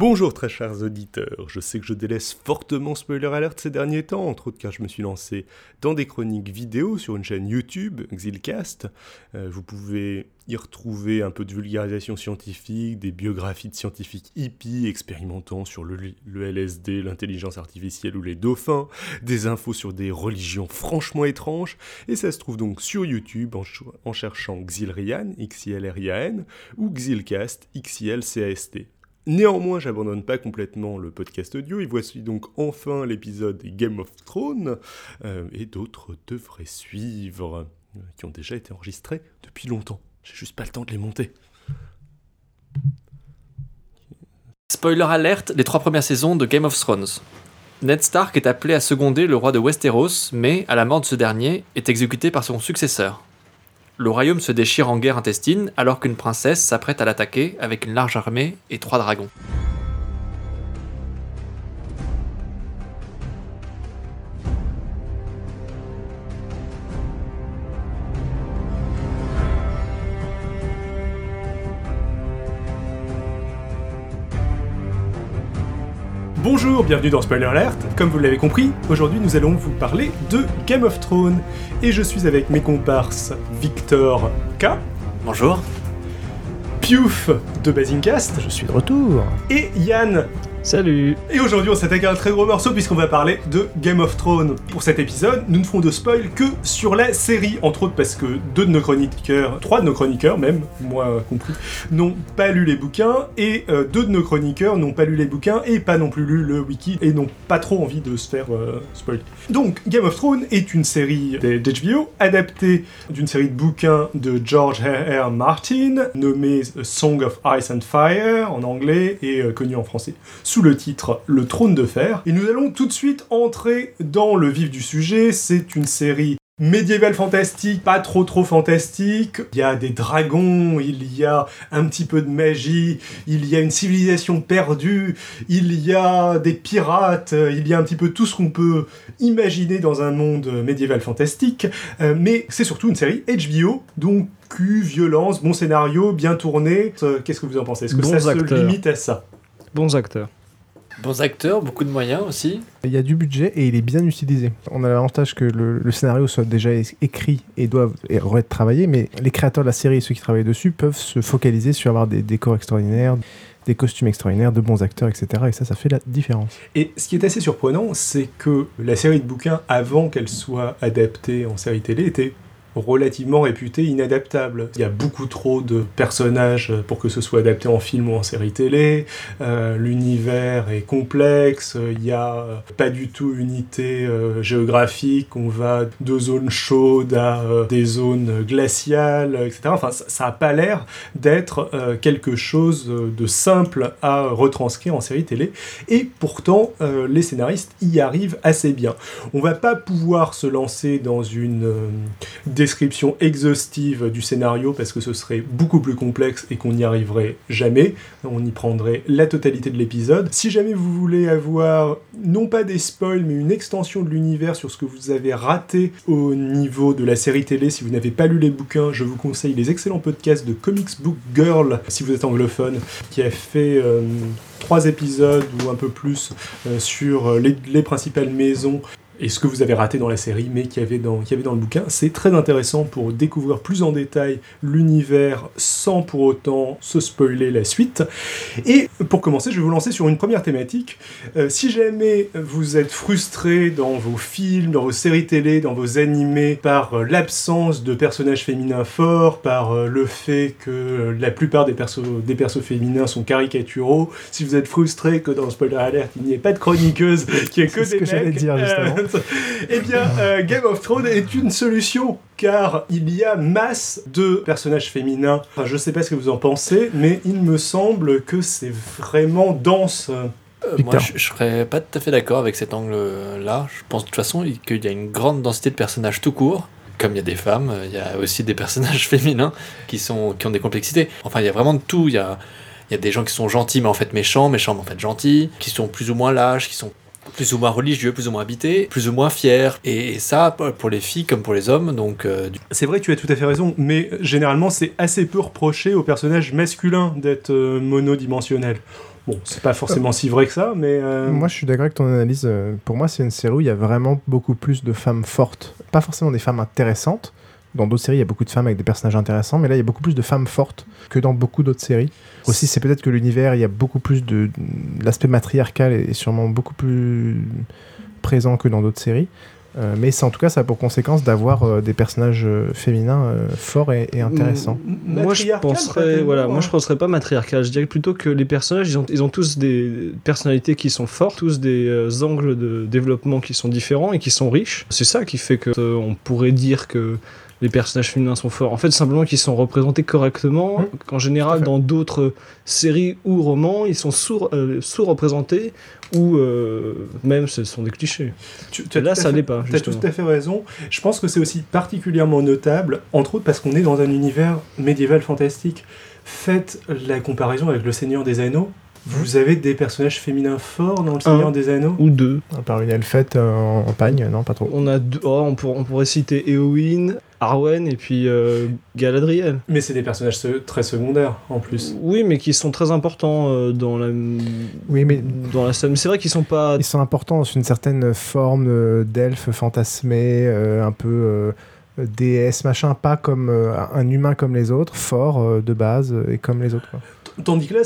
Bonjour très chers auditeurs, je sais que je délaisse fortement Spoiler Alert ces derniers temps, entre autres car je me suis lancé dans des chroniques vidéo sur une chaîne YouTube, Xilcast. Euh, vous pouvez y retrouver un peu de vulgarisation scientifique, des biographies de scientifiques hippies expérimentant sur le, LSD, l'intelligence artificielle ou les dauphins, des infos sur des religions franchement étranges, et ça se trouve donc sur YouTube en, cherchant Xilrian, X-I-L-R-I-A-N, ou Xilcast, X-I-L-C-A-S-T. Néanmoins, j'abandonne pas complètement le podcast audio, et voici donc enfin l'épisode Game of Thrones, euh, et d'autres devraient suivre, euh, qui ont déjà été enregistrés depuis longtemps. J'ai juste pas le temps de les monter. Spoiler alerte, les trois premières saisons de Game of Thrones. Ned Stark est appelé à seconder le roi de Westeros, mais, à la mort de ce dernier, est exécuté par son successeur le royaume se déchire en guerre intestine alors qu'une princesse s'apprête à l'attaquer avec une large armée et trois dragons. Bonjour, bienvenue dans Spoiler Alert. Comme vous l'avez compris, aujourd'hui nous allons vous parler de Game of Thrones. Et je suis avec mes comparses Victor K. Bonjour. Piouf de Basingcast. Je suis de retour. Et Yann Salut Et aujourd'hui on s'attaque à un très gros morceau puisqu'on va parler de Game of Thrones. Pour cet épisode, nous ne ferons de spoil que sur la série, entre autres parce que deux de nos chroniqueurs, trois de nos chroniqueurs même, moi compris, n'ont pas lu les bouquins et euh, deux de nos chroniqueurs n'ont pas lu les bouquins et pas non plus lu le wiki et n'ont pas trop envie de se faire euh, spoiler. Donc Game of Thrones est une série d'HBO adaptée d'une série de bouquins de George R. R. Martin nommée Song of Ice and Fire en anglais et euh, connu en français sous le titre Le Trône de Fer. Et nous allons tout de suite entrer dans le vif du sujet. C'est une série médiévale fantastique, pas trop trop fantastique. Il y a des dragons, il y a un petit peu de magie, il y a une civilisation perdue, il y a des pirates, il y a un petit peu tout ce qu'on peut imaginer dans un monde médiéval fantastique. Euh, mais c'est surtout une série HBO, donc cul, violence, bon scénario, bien tourné. Euh, qu'est-ce que vous en pensez? Est-ce que ça se limite à ça? Bons acteurs. Bons acteurs, beaucoup de moyens aussi. Il y a du budget et il est bien utilisé. On a l'avantage que le, scénario soit déjà écrit et doit être travaillé, mais les créateurs de la série et ceux qui travaillent dessus peuvent se focaliser sur avoir des décors extraordinaires, des costumes extraordinaires, de bons acteurs, etc. Et ça, ça fait la différence. Et ce qui est assez surprenant, c'est que la série de bouquins, avant qu'elle soit adaptée en série télé, était relativement réputé inadaptable. Il y a beaucoup trop de personnages pour que ce soit adapté en film ou en série télé. Euh, l'univers est complexe. Il n'y a pas du tout unité euh, géographique. On va de zones chaudes à euh, des zones glaciales, etc. Enfin, ça n'a pas l'air d'être quelque chose de simple à retranscrire en série télé. Et pourtant, les scénaristes y arrivent assez bien. On va pas pouvoir se lancer dans une description exhaustive du scénario parce que ce serait beaucoup plus complexe et qu'on n'y arriverait jamais. On y prendrait la totalité de l'épisode. Si jamais vous voulez avoir non pas des spoils mais une extension de l'univers sur ce que vous avez raté au niveau de la série télé, si vous n'avez pas lu les bouquins, je vous conseille les excellents podcasts de Comics Book Girl si vous êtes anglophone qui a fait euh, trois épisodes ou un peu plus euh, sur les, les principales maisons et ce que vous avez raté dans la série, mais qui avait dans, qui avait dans le bouquin. C'est très intéressant pour découvrir plus en détail l'univers sans pour autant se spoiler la suite. Et pour commencer, je vais vous lancer sur une première thématique. Euh, si jamais vous êtes frustré dans vos films, dans vos séries télé, dans vos animés, par euh, l'absence de personnages féminins forts, par euh, le fait que la plupart des persos, des persos féminins sont caricaturaux, si vous êtes frustré que dans Spoiler Alert, il n'y ait pas de chroniqueuse, qu'il n'y ait que des ce que j'allais dire justement eh bien, euh, Game of Thrones est une solution car il y a masse de personnages féminins. Enfin, je sais pas ce que vous en pensez, mais il me semble que c'est vraiment dense. Euh, moi, je, je, serais pas tout à fait d'accord avec cet angle-là. Je pense de toute façon qu'il y a une grande densité de personnages tout court. Comme il y a des femmes, il y a aussi des personnages féminins qui, sont, qui ont des complexités. Enfin, il y a vraiment de tout. Il y a, il y a des gens qui sont gentils mais en fait méchants, méchants mais en fait gentils, qui sont plus ou moins lâches, qui sont plus ou moins religieux, plus ou moins habité, plus ou moins fier. Et, ça, pour les filles comme pour les hommes, donc... Euh, c'est vrai, tu as tout à fait raison, mais généralement, c'est assez peu reproché aux personnages masculins d'être euh, monodimensionnels Bon, c'est pas forcément si vrai que ça, mais. euh, Moi, je suis d'accord avec ton analyse. Euh, Pour moi, c'est une série où il y a vraiment beaucoup plus de femmes fortes. Pas forcément des femmes intéressantes. Dans d'autres séries, il y a beaucoup de femmes avec des personnages intéressants, mais là, il y a beaucoup plus de femmes fortes que dans beaucoup d'autres séries. Aussi, c'est peut-être que l'univers, il y a beaucoup plus de. L'aspect matriarcal est sûrement beaucoup plus présent que dans d'autres séries. Euh, mais en tout cas, ça a pour conséquence d'avoir euh, des personnages euh, féminins euh, forts et, et intéressants. m- Moi je penserais, voilà, moi hein. je penserais pas matriarcal. Je dirais plutôt que les personnages, ils ont, ils ont tous des personnalités qui sont fortes, tous des euh, angles de développement qui sont différents et qui sont riches. C'est ça qui fait que euh, on pourrait dire que les personnages féminins sont forts. En fait, simplement qu'ils sont représentés correctement. Mmh. Qu'en Tout général, dans d'autres séries ou romans, ils sont euh, sous-représentés ou euh, même ce sont des clichés. Tu- tu as Là, ça fait- l'est pas. T'as justement. tout à fait raison. Je pense que c'est aussi particulièrement notable, entre autres parce qu'on est dans un univers médiéval fantastique. Faites la comparaison avec Le Seigneur des Anneaux. Vous avez des personnages féminins forts dans Le Seigneur Un. des Anneaux Ou deux. À part une elfette euh, en, en pagne, non, pas trop. On a deux, oh, on, pour- on pourrait citer Éowyn, Arwen et puis euh, Galadriel. Mais c'est des personnages se- très secondaires en plus. Oui, mais qui sont très importants euh, dans la Oui, mais dans la c'est vrai qu'ils sont pas. Ils sont importants dans une certaine forme d'elfe fantasmé, euh, un peu euh, déesse, machin, pas comme euh, un humain comme les autres, fort euh, de base euh, et comme les autres. quoi. Tandis que là,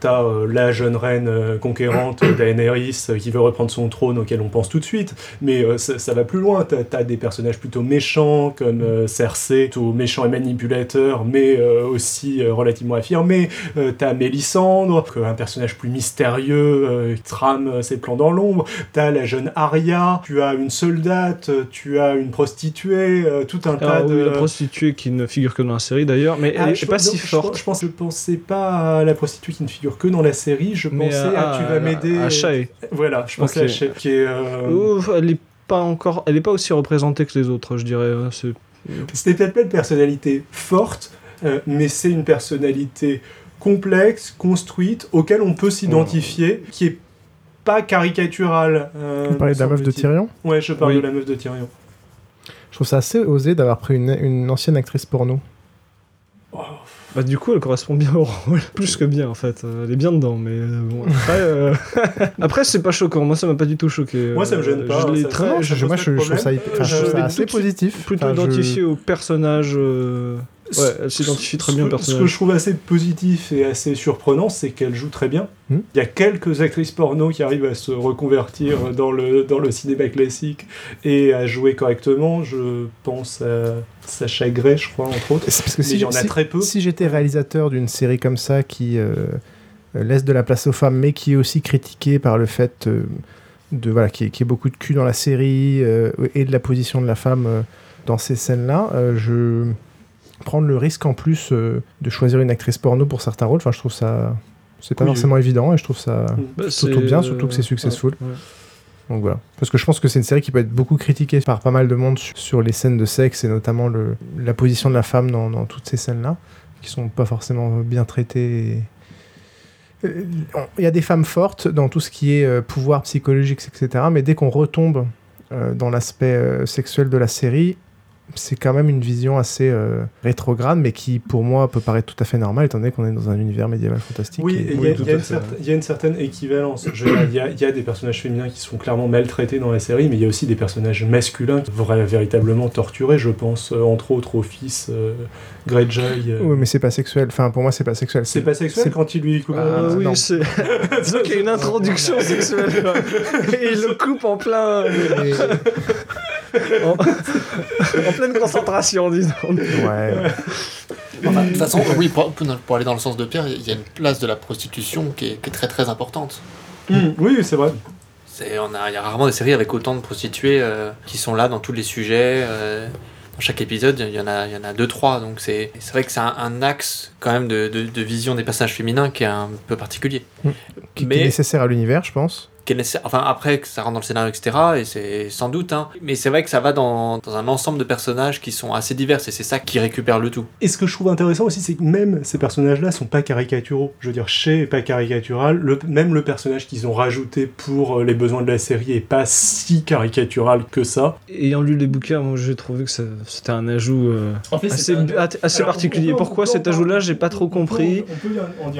t'as euh, la jeune reine euh, conquérante Daenerys euh, qui veut reprendre son trône auquel on pense tout de suite, mais euh, ça, ça va plus loin. T'as as des personnages plutôt méchants comme euh, Cersei, plutôt méchant et manipulateur, mais euh, aussi euh, relativement affirmé. Euh, t'as Mélisandre, que- un personnage plus mystérieux euh, qui trame euh, ses plans dans l'ombre. T'as la jeune Arya, tu as une soldate, tu as une prostituée, euh, tout un tas Ah de oui, la prostituée qui ne figure que dans la série d'ailleurs, mais ah, elle je est pas pense- si je, forte. Je pense, je pensais pas à la prostituée qui ne figure que dans la série. Je mais pensais à, tu vas m'aider. À Shae. Voilà, je pensais Ok. à Shae, qui est. euh, Ouf, elle est pas encore, elle est pas aussi représentée que les autres, je dirais. euh, c'est- C'était peut-être pas une personnalité forte, euh, mais c'est une personnalité complexe, construite, auquel on peut s'identifier, qui est pas caricaturale. euh, On parlait de la meuf de. Tyrion. Ouais, je parle Oui. de la meuf de Tyrion. Je trouve ça assez osé d'avoir pris une, une ancienne actrice porno. Oh, Bah, du coup, elle correspond bien au rôle, plus que bien en fait. Euh, Elle est bien dedans, mais euh, bon. Après, euh, après c'est pas choquant. Moi, ça m'a pas du tout choqué. Moi, ça me gêne Euh, pas, Je très, Je- moi, je, trouve ça, hyper- enfin, je ça assez positif. plutôt Enfin, je- identifié au personnage. Ouais, elle s'identifie très bien au Ce que- Ce personnage. que je trouve assez positif et assez surprenant, c'est qu'elle joue très bien. Hmm. Il y a quelques actrices porno qui arrivent à se reconvertir dans le, dans le cinéma classique et à jouer correctement. Je pense à Sacha Gray, je crois, entre autres. Parce que Mais si, il y en a si- très peu. si j'étais réalisateur d'une série comme ça qui euh, laisse de la place aux femmes, mais qui est aussi critiquée par le fait euh, de voilà, qu'il y, ait- qu'il y ait beaucoup de cul dans la série euh, et de la position de la femme euh, dans ces scènes-là, euh, je prendre le risque en plus euh, de choisir une actrice porno pour certains rôles. Enfin, je trouve ça c'est pas Oui, forcément évident et je trouve ça Bah, surtout bien, euh, surtout que c'est successful. ouais, ouais. donc voilà. Parce que je pense que c'est une série qui peut être beaucoup critiquée par pas mal de monde sur, les scènes de sexe et notamment le, la position de la femme dans, dans toutes ces scènes-là, qui sont pas forcément bien traitées. et- Il y a des femmes fortes dans tout ce qui est euh, pouvoir psychologique, etc. Mais dès qu'on retombe dans l'aspect sexuel de la série, c'est quand même une vision assez euh, rétrograde, mais qui pour moi peut paraître tout à fait normale, étant donné qu'on est dans un univers médiéval fantastique. Oui, il y, oui, a- il y une certaine- il y a une certaine équivalence. Il y, a- il y a des personnages féminins qui sont clairement maltraités dans la série, mais il y a aussi des personnages masculins qui vrais- véritablement torturés. Je pense euh, entre autres au fils euh, Greyjoy. euh. Oui, mais c'est pas sexuel. Enfin, pour moi, c'est pas sexuel. C'est pas sexuel c'est- quand il lui coupe. Ah, Euh, oui, non. c'est. Disons qu'il y a une introduction sexuelle. Et il le coupe en plein. Et- en, en pleine concentration, disons. Ouais. Enfin, de toute façon, oui, pour, aller dans le sens de Pierre, il y a une place de la prostitution qui est, qui est très très importante. Hmm, oui, c'est vrai. C'est, on a, il y a rarement des séries avec autant de prostituées euh, qui sont là dans tous les sujets. euh, dans chaque épisode, il y en a, il y en a deux, trois. Donc c'est, c'est vrai que c'est un, un axe quand même de, de- de vision des personnages féminins qui est un peu particulier. Qui, qui est nécessaire à l'univers, je pense. Qui est nécessaire- enfin après que ça rentre dans le scénario, etc. Et c'est sans doute, hein. mais c'est vrai que ça va dans, dans un ensemble de personnages qui sont assez divers et c'est ça qui récupère le tout. Et ce que je trouve intéressant aussi, c'est que même ces personnages-là sont pas caricaturaux. Je veux dire, Shay est pas caricatural. Le, même le personnage qu'ils ont rajouté pour euh, les besoins de la série est pas si caricatural que ça. Ayant lu les bouquins, moi j'ai trouvé que ça- c'était un ajout euh, assez, assez particulier. Pourquoi cet ajout-là, j'ai pas trop compris.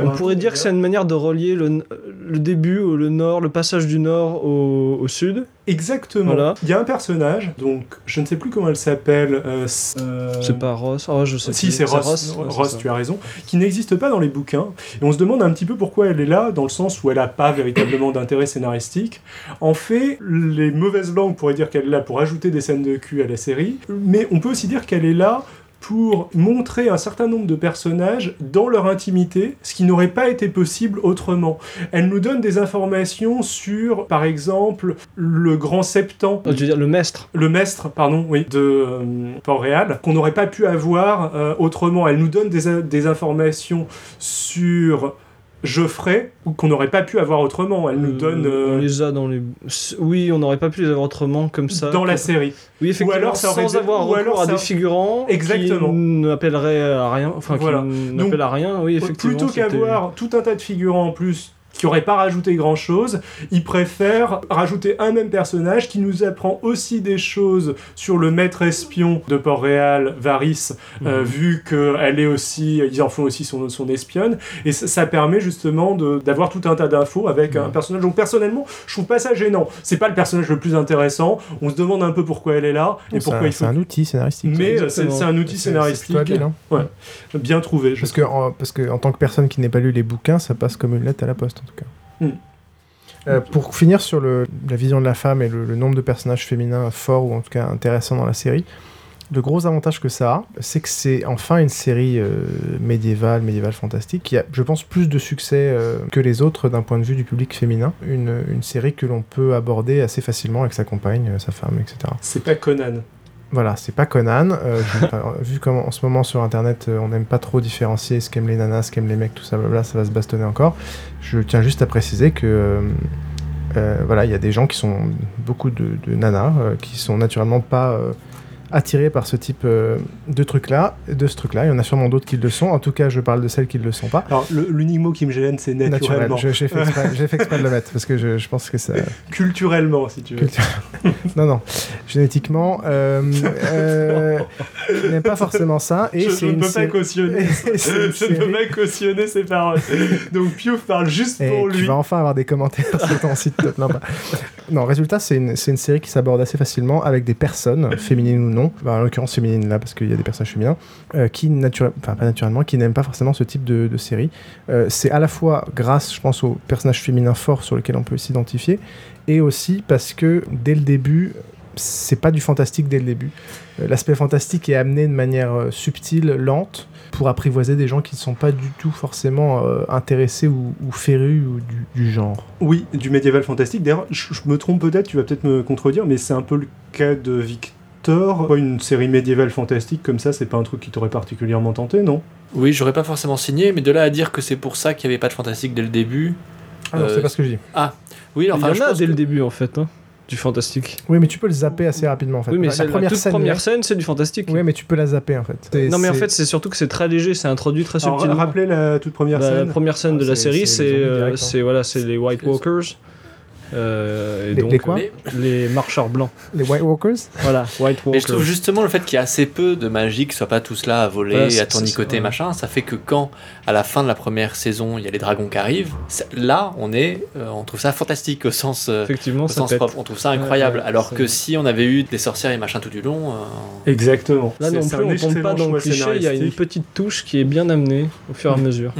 On pourrait dire que c'est une manière de relier le, le début, le nord, le passage du nord au, au sud. Exactement. Voilà. Il y a un personnage, donc je ne sais plus comment elle s'appelle. euh, euh, C'est pas Ross. Oh, je sais Si, c'est Ross, ouais, Ross, tu as raison, qui n'existe pas dans les bouquins. Et on se demande un petit peu pourquoi elle est là, dans le sens où elle n'a pas véritablement d'intérêt scénaristique. En fait, les mauvaises langues pourraient dire qu'elle est là pour ajouter des scènes de cul à la série, mais on peut aussi dire qu'elle est là pour montrer un certain nombre de personnages dans leur intimité, ce qui n'aurait pas été possible autrement. Elle nous donne des informations sur, par exemple, le grand septent Oh, tu veux dire le maître le maître, pardon, oui, de euh, Port-Réal, qu'on n'aurait pas pu avoir euh, autrement. Elle nous donne des, des informations sur Geoffrey, ou qu'on n'aurait pas pu avoir autrement. Elle nous Euh, donne euh, On les a dans les. Oui, on n'aurait pas pu les avoir autrement comme ça. dans la série. Oui, effectivement. alors ça aurait sans été- avoir ou recours alors à ça- des figurants. Exactement. Qui n'appelleraient à rien. Enfin, Voilà. qui n'appellent à rien. Oui, effectivement. Plutôt qu'avoir tout un tas de figurants en plus qui n'auraient pas rajouté grand-chose, ils préfèrent rajouter un même personnage qui nous apprend aussi des choses sur le maître espion de Port-Réal, Varys, euh, Mhm. vu qu'elle est aussi, ils en font aussi son, son espionne, et ça, ça permet justement d'avoir tout un tas d'infos avec un Mhm. personnage. Donc personnellement, je trouve pas ça gênant. C'est pas le personnage le plus intéressant. On se demande un peu pourquoi elle est là et C'est pourquoi un- il faut. C'est un outil scénaristique. Mais euh, c'est un outil scénaristique habile, hein. bien trouvé. Parce que, en, parce que en tant que personne qui n'ait pas lu les bouquins, ça passe comme une lettre à la poste tout cas. Hmm. Euh, pour finir sur le, la vision de la femme et le, le nombre de personnages féminins forts ou en tout cas intéressants dans la série, le gros avantage que ça a, c'est que c'est enfin une série euh, médiévale, médiévale fantastique, qui a, je pense, plus de succès euh, que les autres d'un point de vue du public féminin. Une, une série que l'on peut aborder assez facilement avec sa compagne, sa femme, etc. C'est pas Conan. Voilà, c'est pas Conan. Euh, vu comme en ce moment sur internet, euh, on n'aime pas trop différencier ce qu'aiment les nanas, ce qu'aiment les mecs, tout ça, blabla, ça va se bastonner encore. Je tiens juste à préciser que euh, euh, voilà, il y a des gens qui sont beaucoup de, nanas qui sont naturellement pas attirés par ce type euh, de truc-là, de ce truc-là. Il y en a sûrement d'autres qui le sont. En tout cas, je parle de celles qui ne le sont pas. Alors, l'unique mot qui me gêne, c'est Naturel. naturellement. Je- J'ai fait, exprès- j'ai fait exprès de le mettre parce que je, je pense que ça. Culturellement, si tu veux. Culture- non, non. Génétiquement, euh, euh, il n'aime pas forcément ça. Et je, je ne peux pas cautionner. je ne peux pas cautionner ces paroles. Donc Piouf parle juste Et pour tu lui. vas enfin avoir des commentaires sur ton site. pas. Non, résultat, c'est une, c'est une série qui s'aborde assez facilement avec des personnes, féminines ou non, Bah, en l'occurrence féminines là, parce qu'il y a des personnages féminins, euh, qui, naturel- enfin pas naturellement, qui n'aiment pas forcément ce type de, série. Euh, c'est à la fois grâce, je pense, aux personnages féminins forts sur lesquels on peut s'identifier, et aussi parce que dès le début, c'est pas du fantastique dès le début. Euh, L'aspect fantastique est amené de manière subtile, lente, pour apprivoiser des gens qui ne sont pas du tout forcément intéressés ou, ou férus du genre. Oui, du médiéval fantastique. D'ailleurs, je, je me trompe peut-être, tu vas peut-être me contredire, mais c'est un peu le cas de Victor. Quoi, Une série médiévale fantastique comme ça, c'est pas un truc qui t'aurait particulièrement tenté, non? Oui, j'aurais pas forcément signé, mais de là à dire que c'est pour ça qu'il n'y avait pas de fantastique dès le début. Ah non, Euh, c'est pas ce que je dis. Oui, enfin, il y en a dès que- le début en fait, hein, du fantastique. Oui, mais tu peux le zapper assez rapidement en fait. oui, mais la la, première toute scène. première scène, c'est du fantastique. Oui, mais tu peux la zapper en fait. Non, mais en fait, c'est surtout que c'est très léger, c'est introduit très Alors, subtilement. rappelez la toute première La scène. première scène de Ah, la c'est- série, c'est euh, hein. c'est voilà, c'est les White Walkers. Euh, et Les- donc, les quoi Mais, les marcheurs blancs. les White Walkers. Voilà, White mais je trouve Walkers. justement le fait qu'il y a assez peu de magie, qu'ils soient pas tous là à voler, Voilà, c'est- à tournicoter, ouais. machin, ça fait que quand, à la fin de la première saison, il y a les dragons qui arrivent, là, on est, euh, on trouve ça fantastique au sens, euh, Effectivement, au ça sens propre. On trouve ça incroyable. Ouais, ouais, alors que si on avait eu des sorcières et machin tout du long, euh, Exactement. Là non plus, on tombe pas dans le cliché, il y a une petite touche qui est bien amenée au fur et à mesure.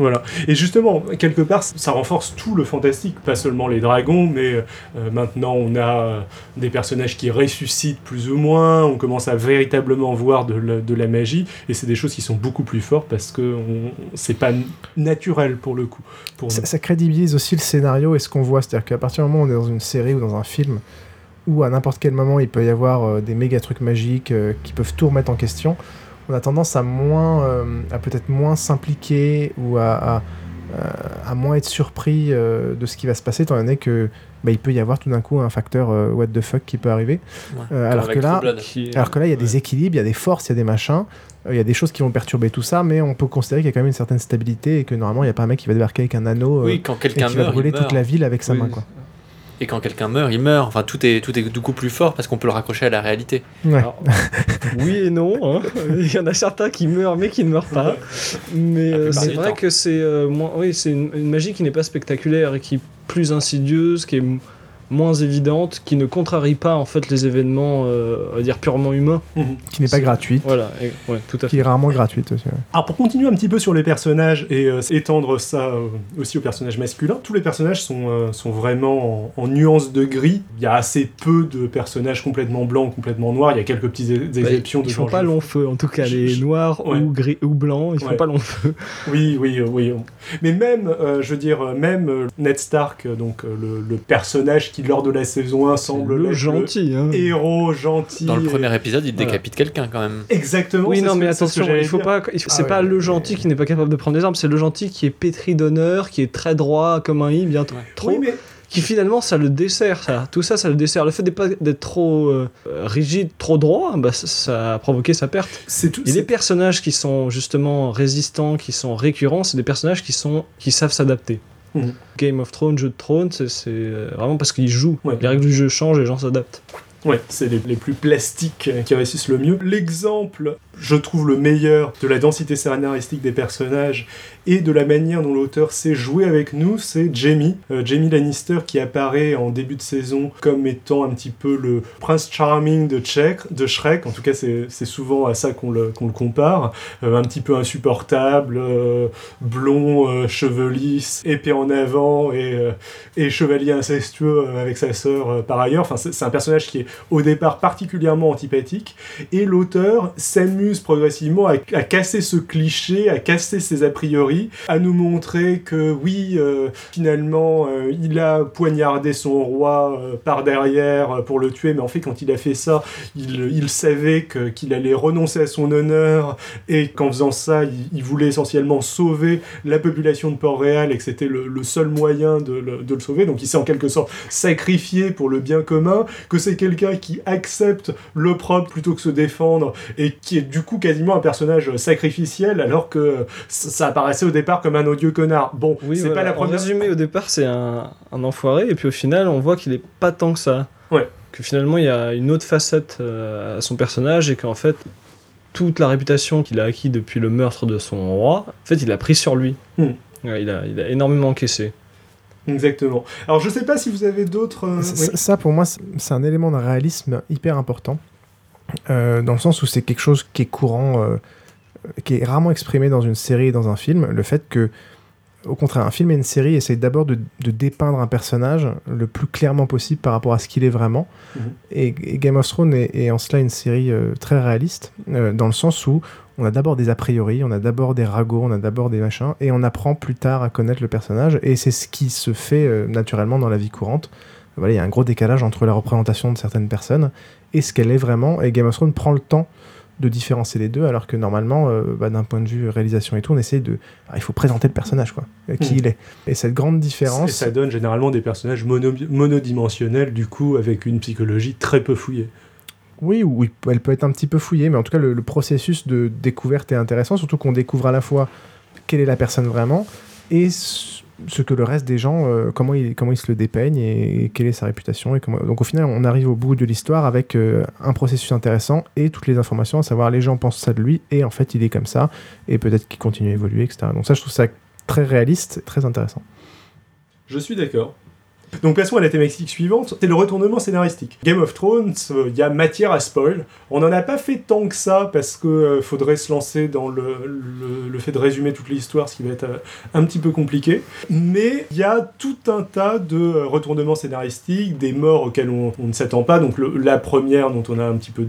Voilà. Et justement, quelque part, ça renforce tout le fantastique, pas seulement les dragons, mais euh, maintenant on a euh, des personnages qui ressuscitent plus ou moins, on commence à véritablement voir de la, de la magie, et c'est des choses qui sont beaucoup plus fortes parce que c'est pas naturel pour le coup. Pour Ça, crédibilise aussi le scénario et ce qu'on voit. C'est-à-dire qu'à partir du moment où on est dans une série ou dans un film, où à n'importe quel moment il peut y avoir euh, des méga trucs magiques qui peuvent tout remettre en question, on a tendance à moins, euh, à peut-être moins s'impliquer ou à, à, euh, à moins être surpris euh, de ce qui va se passer, étant donné que bah, il peut y avoir tout d'un coup un facteur euh, what the fuck qui peut arriver. ouais. Euh, alors que là. Qui- alors que là, il y a des équilibres, il y a des forces, il y a des machins, euh, il y a des choses qui vont perturber tout ça, mais on peut considérer qu'il y a quand même une certaine stabilité et que normalement, il n'y a pas un mec qui va débarquer avec un anneau euh, Oui, quand et qui va brûler toute la ville avec sa Oui. main. Quoi. Et quand quelqu'un meurt, il meurt. Enfin, tout est, tout est du coup plus fort parce qu'on peut le raccrocher à la réalité. Ouais. Alors, oui et non. hein. Il y en a certains qui meurent mais qui ne meurent pas. Mais euh, c'est vrai temps. que c'est euh, moins- oui, c'est une, une magie qui n'est pas spectaculaire et qui est plus insidieuse, qui est moins évidente, qui ne contrarie pas en fait les événements, euh, on va dire purement humains. Qui n'est pas gratuite. Voilà, et- ouais, tout à Qui fait. est rarement gratuite aussi. ouais. Alors pour continuer un petit peu sur les personnages et euh, étendre ça euh, aussi aux personnages masculins, tous les personnages sont, euh, sont vraiment en, en nuances de gris. Il y a assez peu de personnages complètement blancs, complètement noirs. Il y a quelques petites é- exceptions de Ils font genre- pas long feu, en tout cas les je- noirs ouais. ou gris ou blancs, ils font Ouais. pas long feu. Oui, oui, euh, oui. Mais même, euh, je veux dire, même euh, Ned Stark, donc euh, le, le personnage qui lors de la saison 1 semble le gentil. Hein. héros gentil. Dans le premier épisode, il Voilà. décapite quelqu'un quand même. Exactement. Oui, non, ce mais attention, il faut dire. pas. Ah C'est ouais. pas le gentil qui n'est pas capable de prendre des armes, c'est le gentil qui est pétri d'honneur, qui est très droit comme un i, bien Ouais. trop. Oui, mais Qui finalement, ça le dessert, ça. Tout ça, ça le dessert. Le fait d'être trop euh, rigide, trop droit, bah, ça, ça a provoqué sa perte. c'est tout. Et les personnages qui sont justement résistants, qui sont récurrents, c'est des personnages qui, sont, qui savent s'adapter. Mhm. Game of Thrones, jeu de trône, c'est euh, vraiment parce qu'ils jouent. Ouais. Les règles du jeu changent et les gens s'adaptent. Ouais, c'est les, les plus plastiques euh, qui réussissent le mieux. L'exemple, je trouve le meilleur de la densité scénaristique des personnages et de la manière dont l'auteur sait jouer avec nous, c'est Jamie. Euh, Jamie Lannister qui apparaît en début de saison comme étant un petit peu le prince charming de, Shrek, de Shrek. En tout cas, c'est souvent à ça qu'on le, qu'on le compare. Euh, un petit peu insupportable, euh, blond, cheveux lisses, épée en avant et, et chevalier incestueux avec sa sœur par ailleurs. Enfin, c'est un personnage qui est au départ particulièrement antipathique et l'auteur s'amuse progressivement à casser ce cliché, à casser ses a priori, à nous montrer que oui, euh, finalement, euh, il a poignardé son roi euh, par derrière pour le tuer, mais en fait, quand il a fait ça, il, il savait qu'il allait renoncer à son honneur et qu'en faisant ça, il, voulait essentiellement sauver la population de Port-Réal et que c'était le, seul moyen de le, de le sauver. Donc il s'est en quelque sorte sacrifié pour le bien commun, que c'est quelqu'un qui accepte l'opprobre plutôt que se défendre et qui est du coup quasiment un personnage sacrificiel alors que ça, ça au départ comme un odieux connard. Bon, Oui, c'est voilà. pas la En première. résumé, au départ, c'est un, un enfoiré, et puis au final, on voit qu'il est pas tant que ça. Ouais. Que finalement, il y a une autre facette euh, à son personnage, et qu'en fait, toute la réputation qu'il a acquis depuis le meurtre de son roi, en fait, il a pris sur lui. Hmm. Ouais, il, a, il a énormément encaissé. Exactement. Alors je sais pas si vous avez d'autres. euh, Ça- oui. ça, ça, pour moi, c'est c'est un élément de réalisme hyper important. Euh, dans le sens où c'est quelque chose qui est courant, euh, qui est rarement exprimé dans une série et dans un film. Le fait que, au contraire, un film et une série essayent d'abord de, de dépeindre un personnage le plus clairement possible par rapport à ce qu'il est vraiment. Mhm. Et, et Game of Thrones est, est en cela une série euh, très réaliste, euh, dans le sens où on a d'abord des a priori, on a d'abord des ragots, on a d'abord des machins, et on apprend plus tard à connaître le personnage, et c'est ce qui se fait euh, naturellement dans la vie courante. Voilà, il y a un gros décalage entre la représentation de certaines personnes et ce qu'elle est vraiment, et Game of Thrones prend le temps de différencier les deux, alors que normalement, euh, bah, d'un point de vue réalisation et tout, on essaie de... il faut présenter le personnage, quoi, euh, qui Mhm. il est. Et cette grande Et différence... ça donne généralement des personnages mono- monodimensionnels, du coup, avec une psychologie très peu fouillée. Oui, ou il peut- elle peut être un petit peu fouillée, mais en tout cas, le, le processus de découverte est intéressant, surtout qu'on découvre à la fois quelle est la personne vraiment et ce que le reste des gens, euh, comment, ils, comment ils se le dépeignent et, quelle est sa réputation. Et comment... Donc au final, on arrive au bout de l'histoire avec euh, un processus intéressant et toutes les informations, à savoir les gens pensent ça de lui et en fait il est comme ça et peut-être qu'il continue à évoluer, etc. Donc ça, je trouve ça très réaliste, très intéressant. Je suis d'accord. Donc passons à la thématique suivante, c'est le retournement scénaristique. Game of Thrones, euh, il y a matière à spoil. On n'en a pas fait tant que ça parce que euh, faudrait se lancer dans le, fait de résumer toute l'histoire, ce qui va être euh, un petit peu compliqué. Mais il y a tout un tas de euh, retournements scénaristiques, des morts auxquels on, ne s'attend pas. Donc la première dont on a un petit peu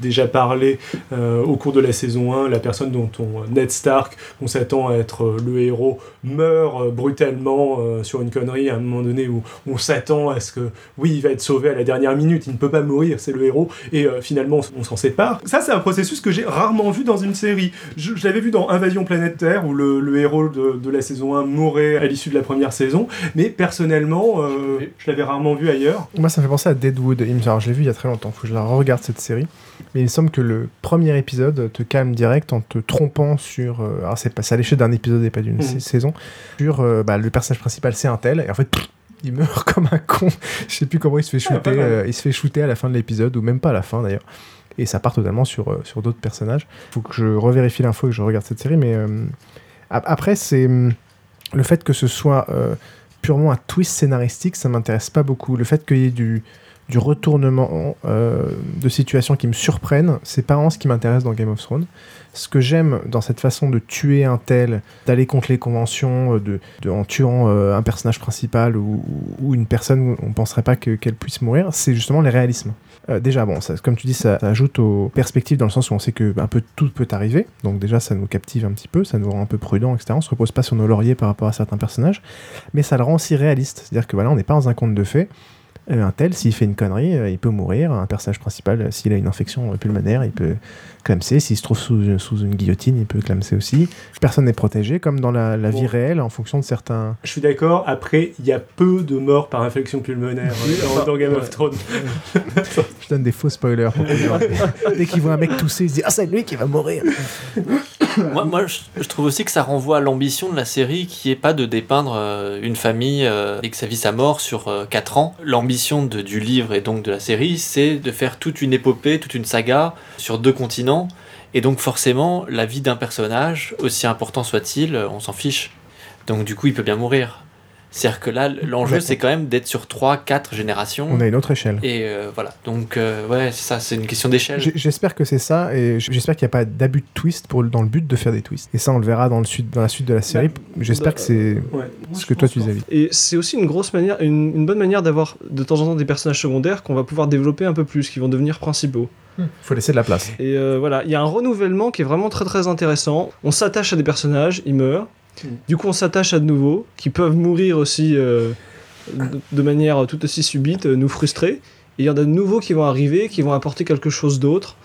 déjà parlé euh, au cours de la saison 1, la personne dont on, Ned Stark, qu'on s'attend à être euh, le héros, meurt euh, brutalement euh, sur une connerie à un moment donné où on s'attend à ce que, oui, il va être sauvé à la dernière minute, il ne peut pas mourir, c'est le héros, et euh, finalement on s'en sépare. Ça, c'est un processus que j'ai rarement vu dans une série. Je, je l'avais vu dans Invasion planétaire, où le, le héros de, de la saison 1 mourait à l'issue de la première saison, mais personnellement, euh, je l'avais rarement vu ailleurs. Moi, ça me fait penser à Deadwood. Il me- Alors, je l'ai vu il y a très longtemps, faut que je la regarde cette série. Mais il me semble que le premier épisode te calme direct en te trompant sur. euh, alors, c'est pas à l'échelle d'un épisode et pas d'une Mhm. sa- saison. Sur euh, bah, le personnage principal, c'est un tel. Et en fait, pff, il meurt comme un con. Je sais plus comment il se fait Ah, shooter. euh, il se fait shooter à la fin de l'épisode, ou même pas à la fin d'ailleurs. Et ça part totalement sur, euh, sur d'autres personnages. Faut que je revérifie l'info et que je regarde cette série, mais euh, ap- après, c'est hum, le fait que ce soit purement un twist scénaristique, ça m'intéresse pas beaucoup. Le fait qu'il y ait du, du retournement euh, de situations qui me surprennent, c'est pas vraiment ce qui m'intéresse dans Game of Thrones. Ce que j'aime dans cette façon de tuer un tel, d'aller contre les conventions, euh, de, de- en tuant euh, un personnage principal ou, une personne où on penserait pas que- qu'elle puisse mourir, c'est justement les réalismes. Déjà, bon, ça, comme tu dis, ça, ça ajoute aux perspectives dans le sens où on sait que un peu tout peut arriver. Donc déjà, ça nous captive un petit peu, ça nous rend un peu prudent, etc. On se repose pas sur nos lauriers par rapport à certains personnages, mais ça le rend aussi réaliste. C'est-à-dire que voilà, on n'est pas dans un conte de fées. Euh, un tel, s'il fait une connerie, euh, il peut mourir. Un personnage principal, euh, s'il a une infection pulmonaire, il peut clamser. S'il se trouve sous, sous une guillotine, il peut clamser aussi. Personne n'est protégé, comme dans la, la Bon. vie réelle, en fonction de certains. Je suis d'accord. Après, il y a peu de morts par infection pulmonaire dans, Game ouais. of Thrones. Je donne des faux spoilers. pour Dès qu'ils voient un mec tousser, ils se disent Ah, c'est lui qui va mourir. Moi, moi je, je trouve aussi que ça renvoie à l'ambition de la série qui est pas de dépeindre euh, une famille euh, et que ça vit sa mort sur 4 ans. L'ambition du livre et donc de la série, c'est de faire toute une épopée, toute une saga sur deux continents. Et donc forcément, la vie d'un personnage, aussi important soit-il, on s'en fiche. Donc du coup, il peut bien mourir. C'est-à-dire que là, l'enjeu, c'est quand même d'être sur 3-4 générations. On a une autre échelle. Et euh, voilà. Donc, euh, ouais, c'est ça, c'est une question d'échelle. J'espère que c'est ça et j'espère qu'il n'y a pas d'abus de twist pour, dans le but de faire des twists. Et ça, on le verra dans, le suite, dans la suite de la série. J'espère bah, que c'est Ouais. ce que toi tu disais. Et c'est aussi une grosse manière, une, une bonne manière d'avoir de temps en temps des personnages secondaires qu'on va pouvoir développer un peu plus, qui vont devenir principaux. Il faut laisser de la place. Et euh, voilà, il y a un renouvellement qui est vraiment très très intéressant. On s'attache à des personnages, ils meurent. Mm. Du coup, on s'attache à de nouveaux, qui peuvent mourir aussi euh, de, de manière tout aussi subite, euh, nous frustrer. Et il y en a de nouveaux qui vont arriver, qui vont apporter quelque chose d'autre,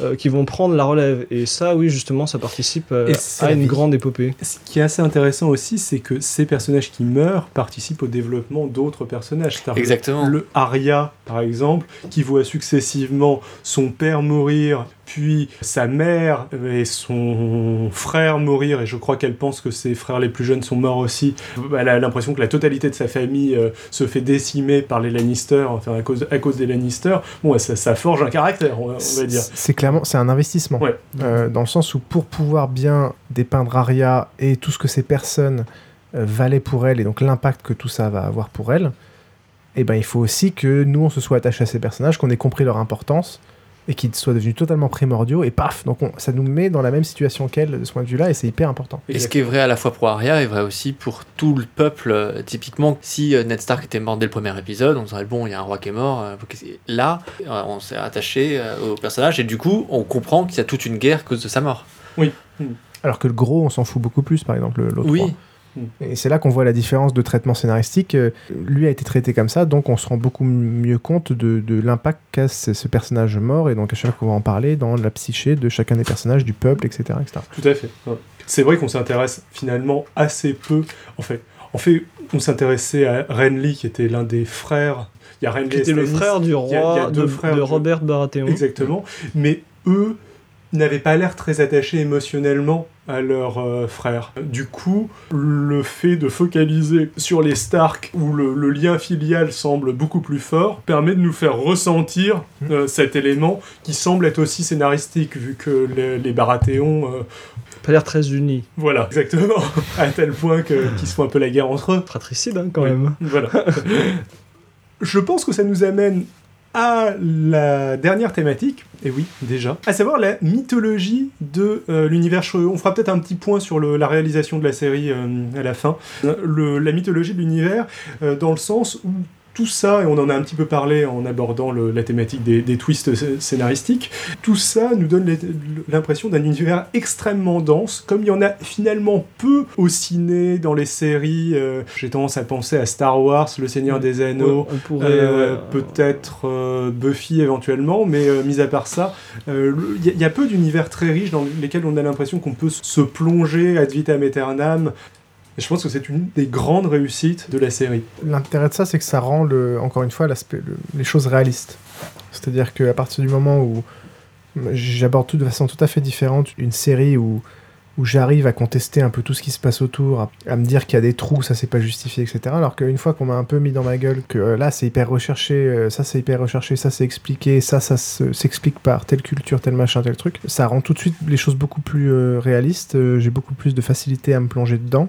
euh, qui vont prendre la relève. Et ça, oui, justement, ça participe euh, à une vie. grande épopée. Ce qui est assez intéressant aussi, c'est que ces personnages qui meurent participent au développement d'autres personnages. Exactement. Le Arya, par exemple, qui voit successivement son père mourir, puis sa mère et son frère mourir, et je crois qu'elle pense que ses frères les plus jeunes sont morts aussi. Elle a l'impression que la totalité de sa famille euh, se fait décimer par les Lannister, enfin à cause, à cause des Lannister. Bon, ça, ça forge un caractère, on, va- on va dire. C'est c'est clairement c'est un investissement. Ouais. Euh, dans le sens où pour pouvoir bien dépeindre Arya et tout ce que ces personnes euh, valaient pour elle et donc l'impact que tout ça va avoir pour elle, eh ben, il faut aussi que nous on se soit attaché à ces personnages, qu'on ait compris leur importance et qu'ils soient devenus totalement primordiaux et paf donc on- ça nous met dans la même situation qu'elle de ce point de vue là et c'est hyper important. Et ce qui est vrai à la fois pour Arya est vrai aussi pour tout le peuple. Euh, Typiquement, si euh, Ned Stark était mort dès le premier épisode, on dirait bon, il y a un roi qui est mort. euh, qui- Là, euh, on s'est attaché euh, au personnage et du coup, on comprend qu'il y a toute une guerre à cause de sa mort. Alors que le gros on s'en fout beaucoup plus par exemple le- l'autre Oui, roi. Et c'est là qu'on voit la différence de traitement scénaristique. Euh, Lui a été traité comme ça, donc on se rend beaucoup mieux compte de, de l'impact qu'a ce, ce personnage mort, et donc à chaque fois qu'on va en parler dans la psyché de chacun des personnages, du peuple, etc. etc. Tout à fait. ouais. C'est vrai qu'on s'intéresse finalement assez peu. En fait, en fait on s'intéressait à Renly, qui était l'un des frères. Il y a Renly Qui était le frère du il y a- il y a roi deux de, frères de du- Robert Baratheon. Exactement. Mais eux n'avaient pas l'air très attachés émotionnellement à leur euh, frère. Du coup, le fait de focaliser sur les Stark, où le, le lien filial semble beaucoup plus fort, permet de nous faire ressentir euh, cet élément qui semble être aussi scénaristique, vu que les, les Baratheons... euh, Pas l'air très uni. voilà, exactement, à tel point qu'ils se font un peu la guerre entre eux. Fratricide, hein, quand Oui. même. Voilà. Je pense que ça nous amène à la dernière thématique, et oui, déjà, à savoir la mythologie de euh, l'univers. On fera peut-être un petit point sur la réalisation de la série euh, à la fin. Le- la mythologie de l'univers, euh, dans le sens où tout ça, et on en a un petit peu parlé en abordant le- la thématique des, des twists scé- scénaristiques, tout ça nous donne l'impression d'un univers extrêmement dense, comme il y en a finalement peu au ciné, dans les séries. euh, J'ai tendance à penser à Star Wars, Le Seigneur des Anneaux. euh, ouais, peut-être euh, Buffy éventuellement, mais mis à part ça, il y, y a peu d'univers très riches dans lesquels on a l'impression qu'on peut se plonger ad vitam aeternam. Et je pense que c'est une des grandes réussites de la série. L'intérêt de ça, c'est que ça rend, le, encore une fois, les choses réalistes. C'est-à-dire qu'à partir du moment où j'aborde tout de façon tout à fait différente une série où où j'arrive à contester un peu tout ce qui se passe autour, à, me dire qu'il y a des trous, ça c'est pas justifié, etc. Alors qu'une fois qu'on m'a un peu mis dans ma gueule que euh, là c'est hyper recherché, euh, ça c'est hyper recherché, ça c'est expliqué, ça ça se- s'explique par telle culture, tel machin, tel truc, ça rend tout de suite les choses beaucoup plus euh, réalistes. J'ai beaucoup plus de facilité à me plonger dedans.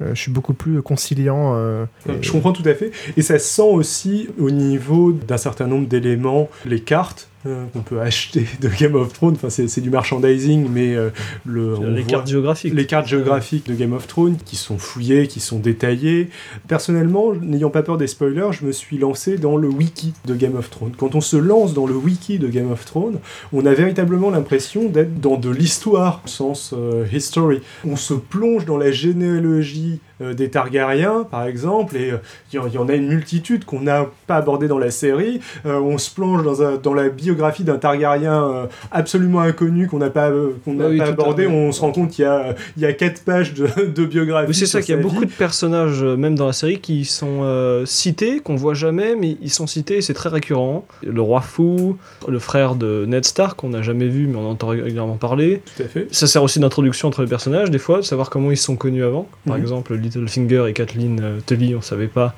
Euh, je suis beaucoup plus conciliant. euh, et- Je comprends tout à fait. Et ça se sent aussi au niveau d'un certain nombre d'éléments, les cartes euh, qu'on peut acheter de Game of Thrones. Enfin, c'est du merchandising, mais euh, le, les cartes géographiques. les cartes géographiques de Game of Thrones qui sont fouillées, qui sont détaillées. Personnellement, n'ayant pas peur des spoilers, je me suis lancé dans le wiki de Game of Thrones. Quand on se lance dans le wiki de Game of Thrones, on a véritablement l'impression d'être dans de l'histoire, au sens euh, history. On se plonge dans la généalogie euh, des Targaryens, par exemple, et euh, il y, en- il y en a une multitude qu'on n'a pas abordé dans la série. Euh, on se plonge dans, un- dans la biographie d'un Targaryen euh, absolument inconnu qu'on n'a pas, euh, qu'on n'a Ah oui, pas abordé. On se rend compte qu'il y a, il y a quatre pages de, de biographie. C'est ça qu'il y a beaucoup de personnages, euh, même dans la série, qui sont euh, cités, qu'on voit jamais, mais ils sont cités et c'est très récurrent. Le roi fou, le frère de Ned Stark, qu'on n'a jamais vu, mais on entend régulièrement parler. Tout à fait. Ça sert aussi d'introduction entre les personnages, des fois, de savoir comment ils se sont connus avant. Par Mhm. exemple, Littlefinger et Kathleen euh, Tully, on savait pas